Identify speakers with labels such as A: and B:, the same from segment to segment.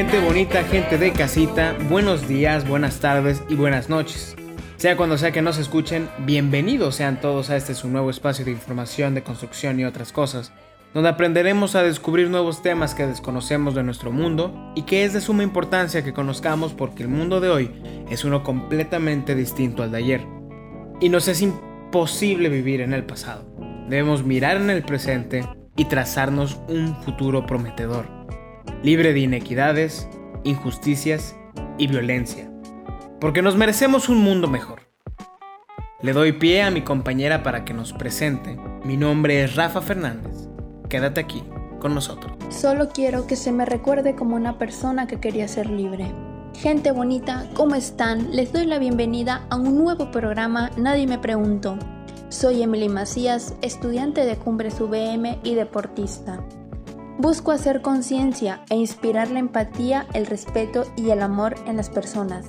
A: Gente bonita, gente de casita, buenos días, buenas tardes y buenas noches. Sea cuando sea que nos escuchen, bienvenidos sean todos a este su nuevo espacio de información, de construcción y otras cosas, donde aprenderemos a descubrir nuevos temas que desconocemos de nuestro mundo y que es de suma importancia que conozcamos porque el mundo de hoy es uno completamente distinto al de ayer. Y nos es imposible vivir en el pasado. Debemos mirar en el presente y trazarnos un futuro prometedor libre de inequidades, injusticias y violencia, porque nos merecemos un mundo mejor. Le doy pie a mi compañera para que nos presente. Mi nombre es Rafa Fernández. Quédate aquí con nosotros.
B: Solo quiero que se me recuerde como una persona que quería ser libre. Gente bonita, ¿cómo están? Les doy la bienvenida a un nuevo programa Nadie me preguntó. Soy Emily Macías, estudiante de Cumbres VM y deportista. Busco hacer conciencia e inspirar la empatía, el respeto y el amor en las personas,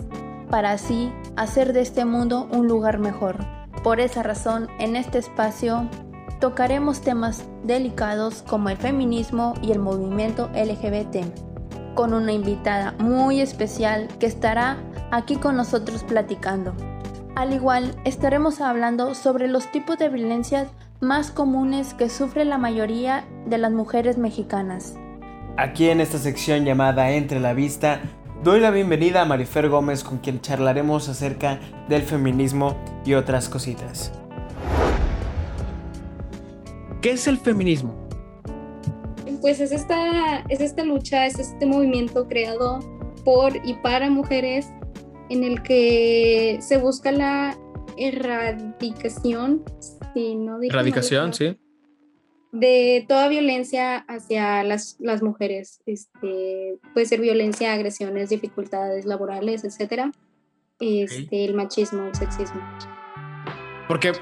B: para así hacer de este mundo un lugar mejor. Por esa razón, en este espacio tocaremos temas delicados como el feminismo y el movimiento LGBT, con una invitada muy especial que estará aquí con nosotros platicando. Al igual, estaremos hablando sobre los tipos de violencias más comunes que sufre la mayoría de las mujeres mexicanas.
A: Aquí en esta sección llamada Entre la Vista, doy la bienvenida a Marifer Gómez con quien charlaremos acerca del feminismo y otras cositas. ¿Qué es el feminismo?
C: Pues es esta, es esta lucha, es este movimiento creado por y para mujeres en el que se busca la erradicación
A: Sí, no Erradicación, sí.
C: De toda violencia hacia las, mujeres. Este, puede ser violencia, agresiones, dificultades laborales, etcétera. Este, El machismo, el sexismo.
A: Porque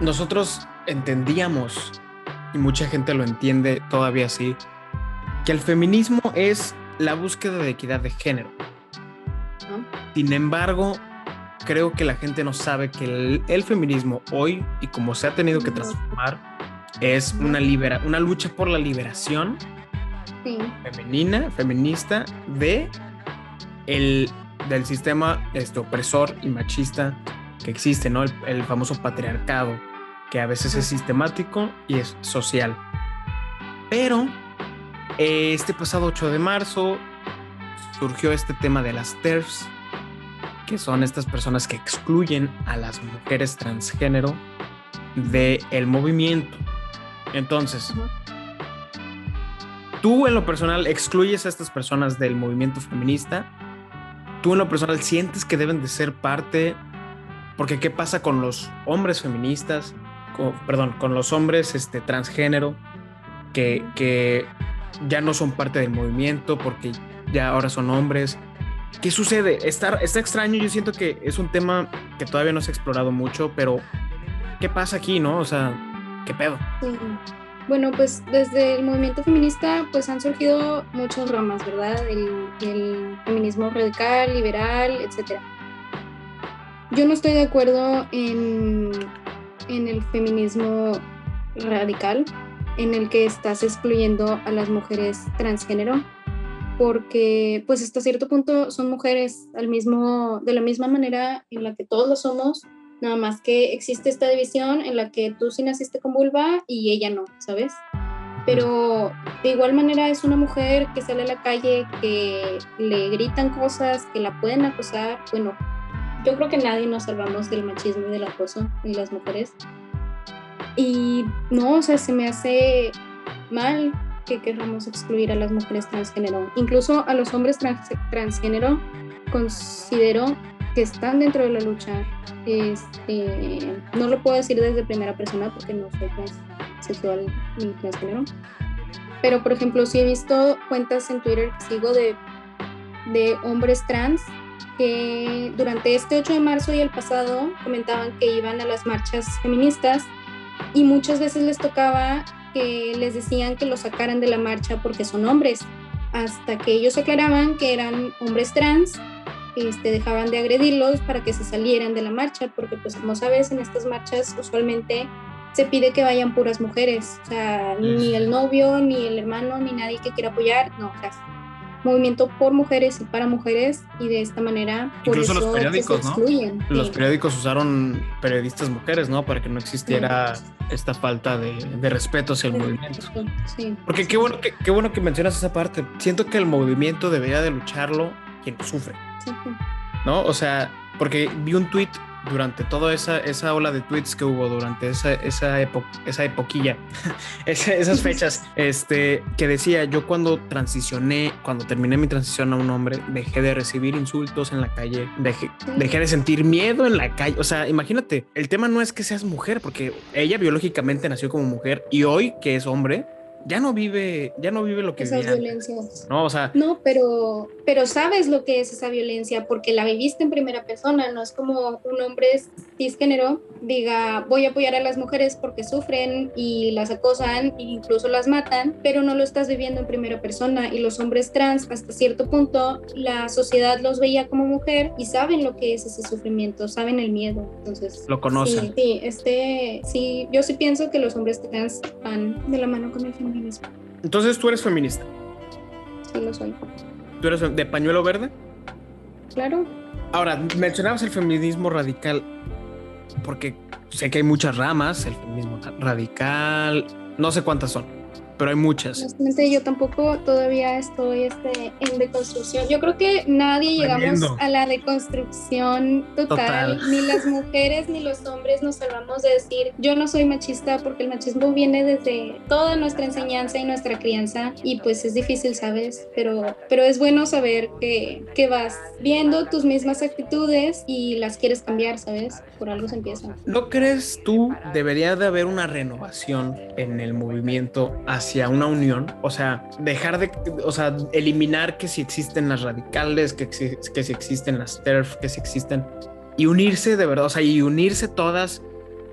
A: nosotros entendíamos, y mucha gente lo entiende todavía así, que el feminismo es la búsqueda de equidad de género. Sin embargo, creo que la gente no sabe que el, feminismo hoy y como se ha tenido que transformar es una, libera, una lucha por la liberación femenina, feminista de el, del sistema este, opresor y machista que existe, ¿no? El, famoso patriarcado, que a veces es sistemático y es social. Pero este pasado 8 de marzo surgió este tema de las TERFs, que son estas personas que excluyen a las mujeres transgénero del el movimiento. Entonces, tú en lo personal excluyes a estas personas del movimiento feminista. Tú en lo personal sientes que deben de ser parte, porque ¿qué pasa con los hombres feministas? perdón, con los hombres este, transgénero que, que ya no son parte del movimiento porque ya ahora son hombres ¿Qué sucede? Está, está extraño, yo siento que es un tema que todavía no se ha explorado mucho, pero ¿qué pasa aquí, no? O sea, ¿qué pedo?
C: Bueno, pues desde el movimiento feminista pues han surgido muchas ramas, ¿verdad? El, feminismo radical, liberal, etc. Yo no estoy de acuerdo en, en el feminismo radical, en el que estás excluyendo a las mujeres transgénero porque pues hasta cierto punto son mujeres al mismo, de la misma manera en la que todos lo somos, nada más que existe esta división en la que tú sí naciste con vulva y ella no, ¿sabes? Pero de igual manera es una mujer que sale a la calle, que le gritan cosas, que la pueden acosar. Bueno, yo creo que nadie nos salvamos del machismo y del acoso y las mujeres. Y no, o sea, se me hace mal que queramos excluir a las mujeres transgénero. Incluso a los hombres transgénero considero que están dentro de la lucha. Este, no lo puedo decir desde primera persona porque no soy transsexual ni transgénero. Pero, por ejemplo, sí he visto cuentas en Twitter que sigo de, de hombres trans que durante este 8 de marzo y el pasado comentaban que iban a las marchas feministas y muchas veces les tocaba que les decían que los sacaran de la marcha porque son hombres, hasta que ellos aclaraban que eran hombres trans, este, dejaban de agredirlos para que se salieran de la marcha, porque pues como sabes, en estas marchas usualmente se pide que vayan puras mujeres, o sea, ni el novio, ni el hermano, ni nadie que quiera apoyar, no, movimiento por mujeres y para mujeres y de esta manera
A: por Incluso los periódicos, ¿no? Los periódicos usaron periodistas mujeres, ¿no? Para que no existiera esta falta de, respeto hacia el movimiento. Sí. Porque qué bueno, qué, qué bueno que mencionas esa parte. Siento que el movimiento debería de lucharlo quien sufre. ¿No? O sea, porque vi un tweet durante toda esa, esa ola de tweets que hubo durante esa, esa, esa epoquilla, esas fechas, este, que decía, yo cuando transicioné, cuando terminé mi transición a un hombre, dejé de recibir insultos en la calle, dejé, dejé de sentir miedo en la calle. O sea, imagínate, el tema no es que seas mujer, porque ella biológicamente nació como mujer y hoy que es hombre, ya no vive, ya no vive lo que
C: Esas violencias.
A: No, o sea.
C: No, pero, pero sabes lo que es esa violencia porque la viviste en primera persona, no es como un hombre cisgénero diga voy a apoyar a las mujeres porque sufren y las acosan e incluso las matan, pero no lo estás viviendo en primera persona y los hombres trans hasta cierto punto la sociedad los veía como mujer y saben lo que es ese sufrimiento, saben el miedo, entonces
A: lo conocen.
C: Sí, este, sí, yo sí pienso que los hombres trans van de la mano con el feminismo.
A: Entonces tú eres feminista.
C: Sí, lo soy.
A: ¿Tú eres de pañuelo verde?
C: Claro.
A: Ahora, mencionabas el feminismo radical porque sé que hay muchas ramas, el feminismo radical, no sé cuántas son pero hay muchas.
C: Honestamente, yo tampoco todavía estoy este, en deconstrucción. Yo creo que nadie llegamos a la deconstrucción total. Ni las mujeres ni los hombres nos salvamos de decir, yo no soy machista porque el machismo viene desde toda nuestra enseñanza y nuestra crianza y pues es difícil, ¿sabes? Pero, pero es bueno saber que, que vas viendo tus mismas actitudes y las quieres cambiar, ¿sabes? Por algo se empieza.
A: ¿No crees tú debería de haber una renovación en el movimiento hacia una unión, o sea, dejar de, o sea, eliminar que si existen las radicales, que, que si existen las TERF, que si existen, y unirse de verdad, o sea, y unirse todas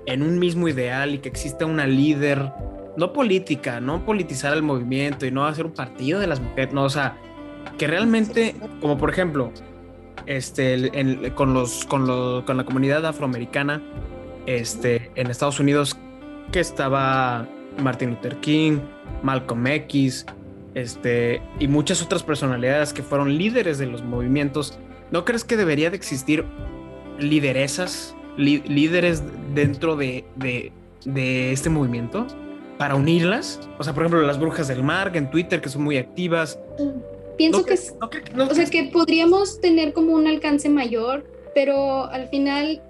A: en un mismo ideal y que exista una líder, no política, no politizar el movimiento y no hacer un partido de las mujeres, no, o sea, que realmente, como por ejemplo, este, con, los, con, con la comunidad afroamericana, este, en Estados Unidos, que estaba Martin Luther King, Malcolm X, este, y muchas otras personalidades que fueron líderes de los movimientos. ¿No crees que debería de existir lideresas, líderes dentro de, de, este movimiento para unirlas? O sea, por ejemplo, las brujas del mar en Twitter que son muy activas.
C: Pienso que, o sea, que podríamos tener como un alcance mayor, pero al final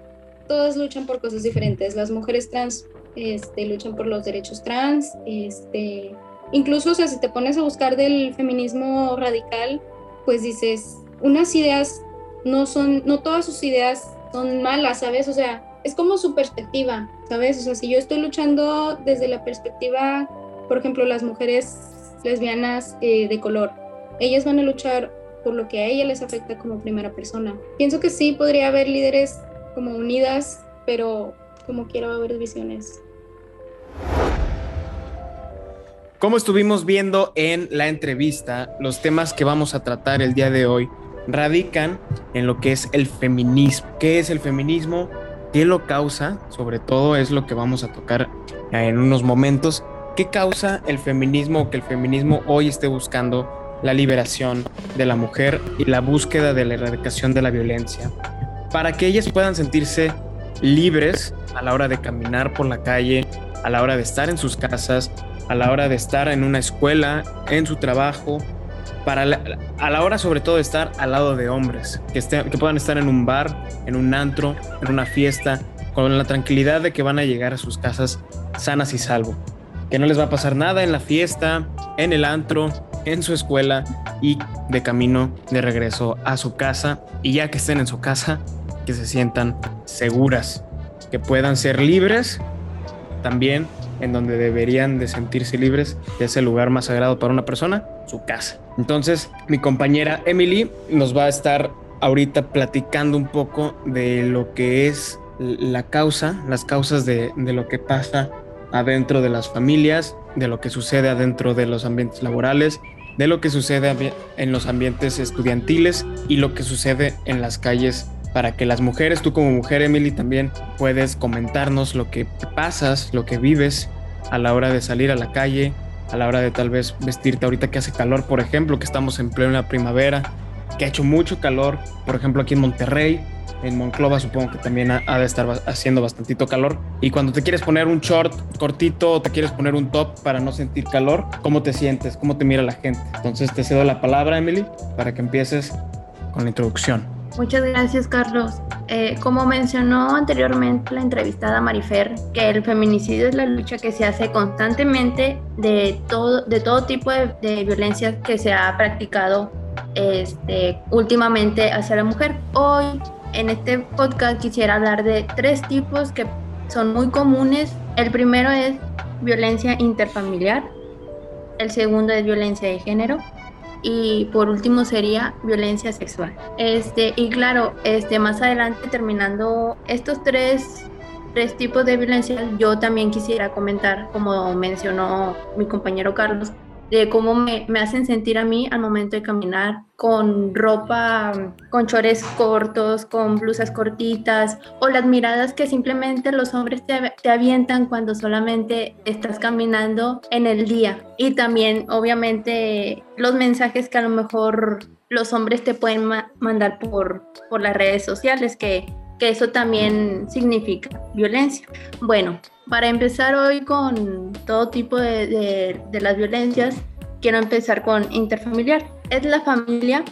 C: todas luchan por cosas diferentes. Las mujeres trans este, luchan por los derechos trans, este, incluso, o sea, si te pones a buscar del feminismo radical, pues dices, unas ideas no son, no todas sus ideas son malas, ¿sabes? O sea, es como su perspectiva, ¿sabes? O sea, si yo estoy luchando desde la perspectiva, por ejemplo, las mujeres lesbianas eh, de color, ellas van a luchar por lo que a ella les afecta como primera persona. Pienso que sí podría haber líderes como unidas, pero como quiero haber visiones.
A: Como estuvimos viendo en la entrevista, los temas que vamos a tratar el día de hoy radican en lo que es el feminismo. ¿Qué es el feminismo? ¿Qué lo causa? Sobre todo es lo que vamos a tocar en unos momentos. ¿Qué causa el feminismo o que el feminismo hoy esté buscando la liberación de la mujer y la búsqueda de la erradicación de la violencia? Para que ellas puedan sentirse libres a la hora de caminar por la calle, a la hora de estar en sus casas, a la hora de estar en una escuela, en su trabajo, para a la hora sobre todo de estar al lado de hombres, que, que puedan estar en un bar, en un antro, en una fiesta, con la tranquilidad de que van a llegar a sus casas sanas y salvo, que no les va a pasar nada en la fiesta, en el antro, en su escuela y de camino de regreso a su casa. Y ya que estén en su casa, que se sientan seguras, que puedan ser libres también en donde deberían de sentirse libres, que es el lugar más sagrado para una persona, su casa. Entonces, mi compañera Emily nos va a estar ahorita platicando un poco de lo que es la causa, las causas de, de lo que pasa adentro de las familias, de lo que sucede adentro de los ambientes laborales, de lo que sucede en los ambientes estudiantiles y lo que sucede en las calles para que las mujeres, tú como mujer, Emily, también puedes comentarnos lo que pasas, lo que vives a la hora de salir a la calle, a la hora de tal vez vestirte ahorita que hace calor, por ejemplo, que estamos en plena primavera, que ha hecho mucho calor, por ejemplo aquí en Monterrey, en Monclova supongo que también ha, de estar haciendo bastantito calor. Y cuando te quieres poner un short cortito o te quieres poner un top para no sentir calor, ¿cómo te sientes? ¿Cómo te mira la gente? Entonces te cedo la palabra, Emily, para que empieces con la introducción.
B: Muchas gracias, Carlos. Eh, como mencionó anteriormente la entrevistada Marifer, que el feminicidio es la lucha que se hace constantemente de todo, de todo tipo de, de violencia que se ha practicado este, últimamente hacia la mujer. Hoy en este podcast quisiera hablar de tres tipos que son muy comunes. El primero es violencia interfamiliar, el segundo es violencia de género y por último sería violencia sexual. Este, y claro, este, más adelante terminando estos tres, tres tipos de violencia, yo también quisiera comentar, como mencionó mi compañero Carlos, de cómo me, me, hacen sentir a mí al momento de caminar con ropa, con chores cortos, con blusas cortitas, o las miradas que simplemente los hombres te, te avientan cuando solamente estás caminando en el día. Y también, obviamente, los mensajes que a lo mejor los hombres te pueden mandar por, por las redes sociales, que, que eso también significa violencia. Bueno, para empezar hoy con todo tipo de, las violencias, quiero empezar con interfamiliar. Es la familia,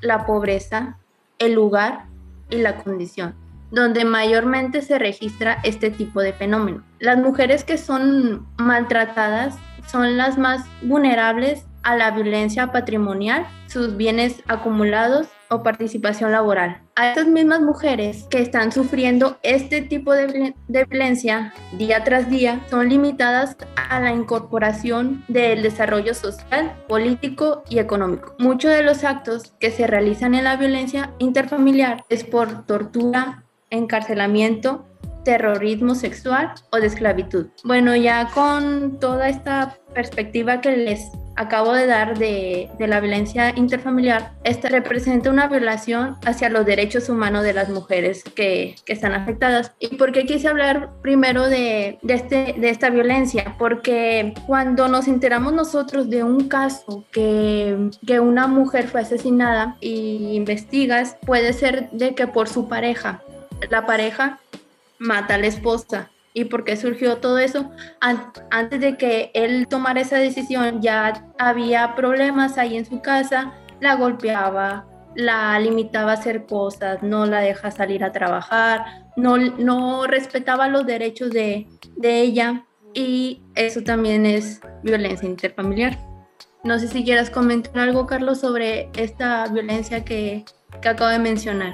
B: la pobreza, el lugar y la condición, donde mayormente se registra este tipo de fenómeno. Las mujeres que son maltratadas son las más vulnerables a la violencia patrimonial, sus bienes acumulados o participación laboral. A estas mismas mujeres que están sufriendo este tipo de, violencia día tras día son limitadas a la incorporación del desarrollo social, político y económico. Muchos de los actos que se realizan en la violencia interfamiliar es por tortura, encarcelamiento, terrorismo sexual o de esclavitud. Bueno, ya con toda esta perspectiva que les acabo de dar de, la violencia interfamiliar, esta representa una violación hacia los derechos humanos de las mujeres que, están afectadas. ¿Y por qué quise hablar primero de, este, de esta violencia? Porque cuando nos enteramos nosotros de un caso que, que una mujer fue asesinada y investigas, puede ser de que por su pareja, la pareja mata a la esposa ¿Y por qué surgió todo eso? Antes de que él tomara esa decisión ya había problemas ahí en su casa, la golpeaba, la limitaba a hacer cosas, no la deja salir a trabajar, no, no respetaba los derechos de, de ella y eso también es violencia interfamiliar. No sé si quieras comentar algo, Carlos, sobre esta violencia que, que acabo de mencionar.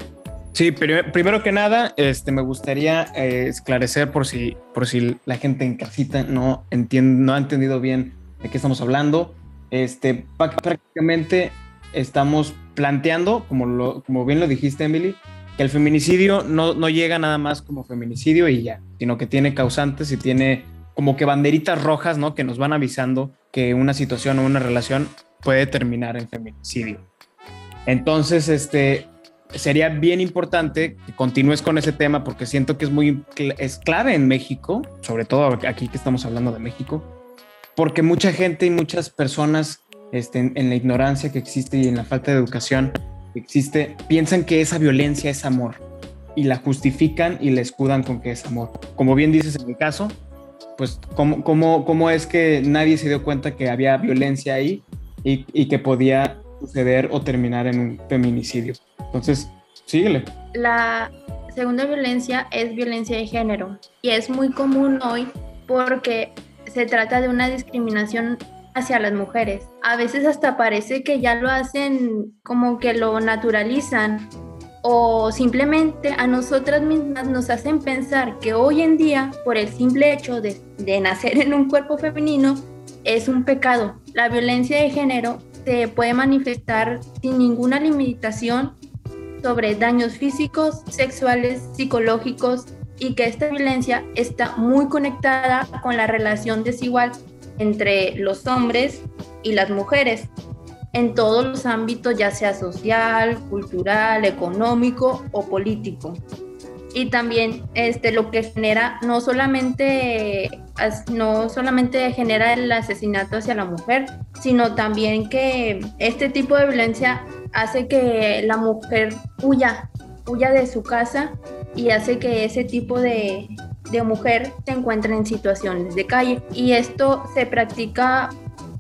A: Sí, pero primero que nada, este, me gustaría eh, esclarecer por si, por si la gente en casita no, entiende, no ha entendido bien de qué estamos hablando. Este, prácticamente estamos planteando, como, lo, como bien lo dijiste, Emily, que el feminicidio no, no llega nada más como feminicidio y ya, sino que tiene causantes y tiene como que banderitas rojas, ¿no? Que nos van avisando que una situación o una relación puede terminar en feminicidio. Entonces, este, sería bien importante que continúes con ese tema porque siento que es muy es clave en México, sobre todo aquí que estamos hablando de México, porque mucha gente y muchas personas este, en, la ignorancia que existe y en la falta de educación que existe, piensan que esa violencia es amor y la justifican y la escudan con que es amor. Como bien dices en mi caso, pues cómo, cómo, cómo es que nadie se dio cuenta que había violencia ahí y, y que podía suceder o terminar en un feminicidio. Entonces, síguele.
B: La segunda violencia es violencia de género y es muy común hoy porque se trata de una discriminación hacia las mujeres. A veces hasta parece que ya lo hacen como que lo naturalizan o simplemente a nosotras mismas nos hacen pensar que hoy en día, por el simple hecho de, de nacer en un cuerpo femenino, es un pecado. La violencia de género se puede manifestar sin ninguna limitación sobre daños físicos, sexuales, psicológicos y que esta violencia está muy conectada con la relación desigual entre los hombres y las mujeres en todos los ámbitos, ya sea social, cultural, económico o político. Y también este, lo que genera no solamente no solamente genera el asesinato hacia la mujer, sino también que este tipo de violencia hace que la mujer huya, huya de su casa y hace que ese tipo de, de mujer se encuentre en situaciones de calle. Y esto se practica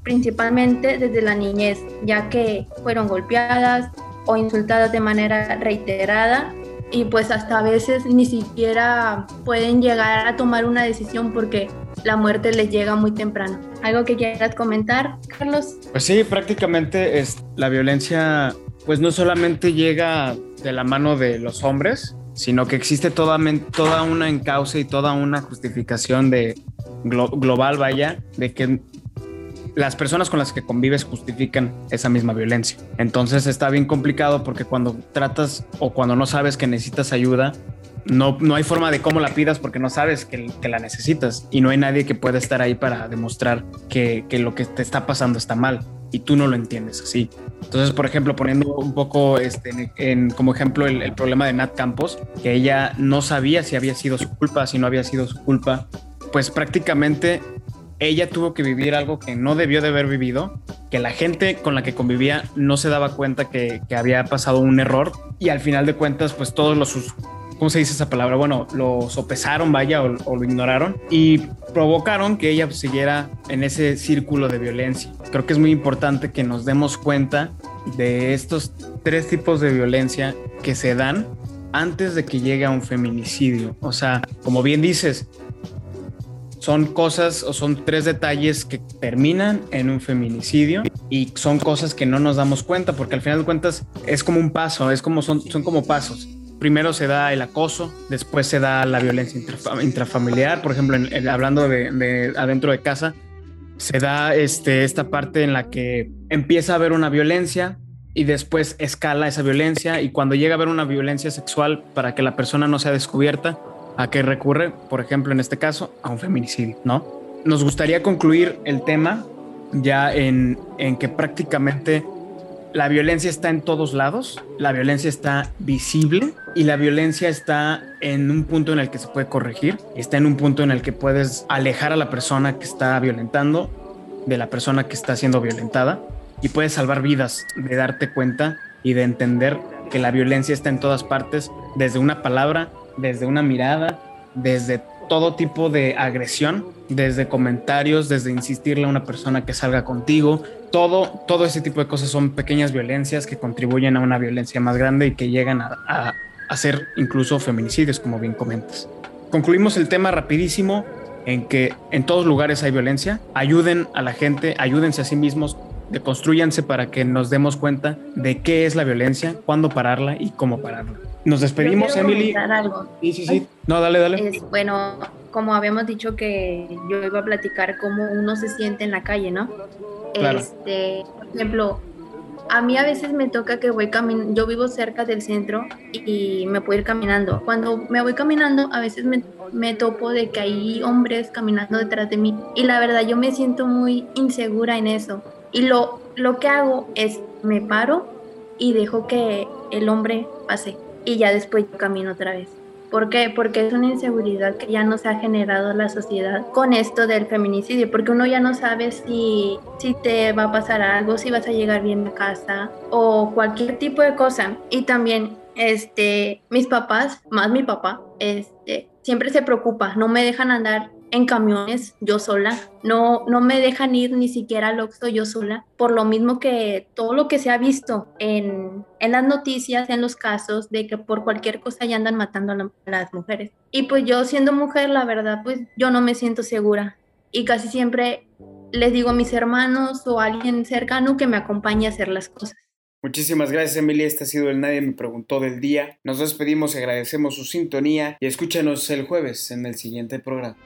B: principalmente desde la niñez, ya que fueron golpeadas o insultadas de manera reiterada y pues hasta a veces ni siquiera pueden llegar a tomar una decisión porque la muerte les llega muy temprano. ¿Algo que quieras comentar, Carlos?
A: Pues sí, prácticamente es, la violencia pues no solamente llega de la mano de los hombres, sino que existe toda, toda una encauce y toda una justificación de global, vaya, de que las personas con las que convives justifican esa misma violencia. Entonces está bien complicado porque cuando tratas o cuando no sabes que necesitas ayuda, no, no hay forma de cómo la pidas porque no sabes que, la necesitas y no hay nadie que pueda estar ahí para demostrar que, lo que te está pasando está mal y tú no lo entiendes así. Entonces, por ejemplo, poniendo un poco este, en, como ejemplo el, el, problema de Nat Campos, que ella no sabía si había sido su culpa, si no había sido su culpa, pues prácticamente ella tuvo que vivir algo que no debió de haber vivido, que la gente con la que convivía no se daba cuenta que, había pasado un error y al final de cuentas pues todos los, ¿cómo se dice esa palabra? Bueno, lo sopesaron, vaya, o, lo ignoraron y provocaron que ella siguiera en ese círculo de violencia. Creo que es muy importante que nos demos cuenta de estos tres tipos de violencia que se dan antes de que llegue a un feminicidio. O sea, como bien dices, son cosas o son tres detalles que terminan en un feminicidio y son cosas que no nos damos cuenta porque al final de cuentas es como un paso, es como son, son como pasos. Primero se da el acoso, después se da la violencia intrafamiliar, por ejemplo, hablando de, adentro de casa, se da este, esta parte en la que empieza a haber una violencia, y después escala esa violencia y cuando llega a haber una violencia sexual para que la persona no sea descubierta, ¿A qué recurre? Por ejemplo, en este caso, a un feminicidio, ¿no? Nos gustaría concluir el tema ya en, en que prácticamente la violencia está en todos lados, la violencia está visible y la violencia está en un punto en el que se puede corregir, está en un punto en el que puedes alejar a la persona que está violentando de la persona que está siendo violentada y puedes salvar vidas de darte cuenta y de entender que la violencia está en todas partes, desde una palabra desde una mirada, desde todo tipo de agresión, desde comentarios, desde insistirle a una persona que salga contigo, todo, todo ese tipo de cosas son pequeñas violencias que contribuyen a una violencia más grande y que llegan a, a, ser incluso feminicidios, como bien comentas. Concluimos el tema rapidísimo en que en todos lugares hay violencia, ayuden a la gente, ayúdense a sí mismos, deconstruyanse para que nos demos cuenta de qué es la violencia, cuándo pararla y cómo pararla. Nos despedimos, Emily.
B: Algo.
A: Sí, sí, sí. No, dale, dale.
B: bueno, como habíamos dicho que yo iba a platicar cómo uno se siente en la calle, ¿no? Este, por ejemplo, a mí a veces me toca que voy caminando, yo vivo cerca del centro y me puedo ir caminando. Cuando me voy caminando, a veces me, me, topo de que hay hombres caminando detrás de mí y la verdad yo me siento muy insegura en eso. Y lo, lo que hago es me paro y dejo que el hombre pase y ya después camino otra vez. ¿Por qué? Porque es una inseguridad que ya no se ha generado la sociedad con esto del feminicidio, porque uno ya no sabe si, si te va a pasar algo, si vas a llegar bien a casa o cualquier tipo de cosa. Y también, este, mis papás, más mi papá, este, siempre se preocupa, no me dejan andar en camiones yo sola, no, no me dejan ir ni siquiera al Oxxo yo sola, por lo mismo que todo lo que se ha visto en, en las noticias, en los casos de que por cualquier cosa ya andan matando a, las mujeres. Y pues yo siendo mujer, la verdad, pues yo no me siento segura y casi siempre les digo a mis hermanos o a alguien cercano que me acompañe a hacer las cosas.
A: Muchísimas gracias, Emilia. Este ha sido el Nadie me preguntó del día. Nos despedimos y agradecemos su sintonía y escúchanos el jueves en el siguiente programa.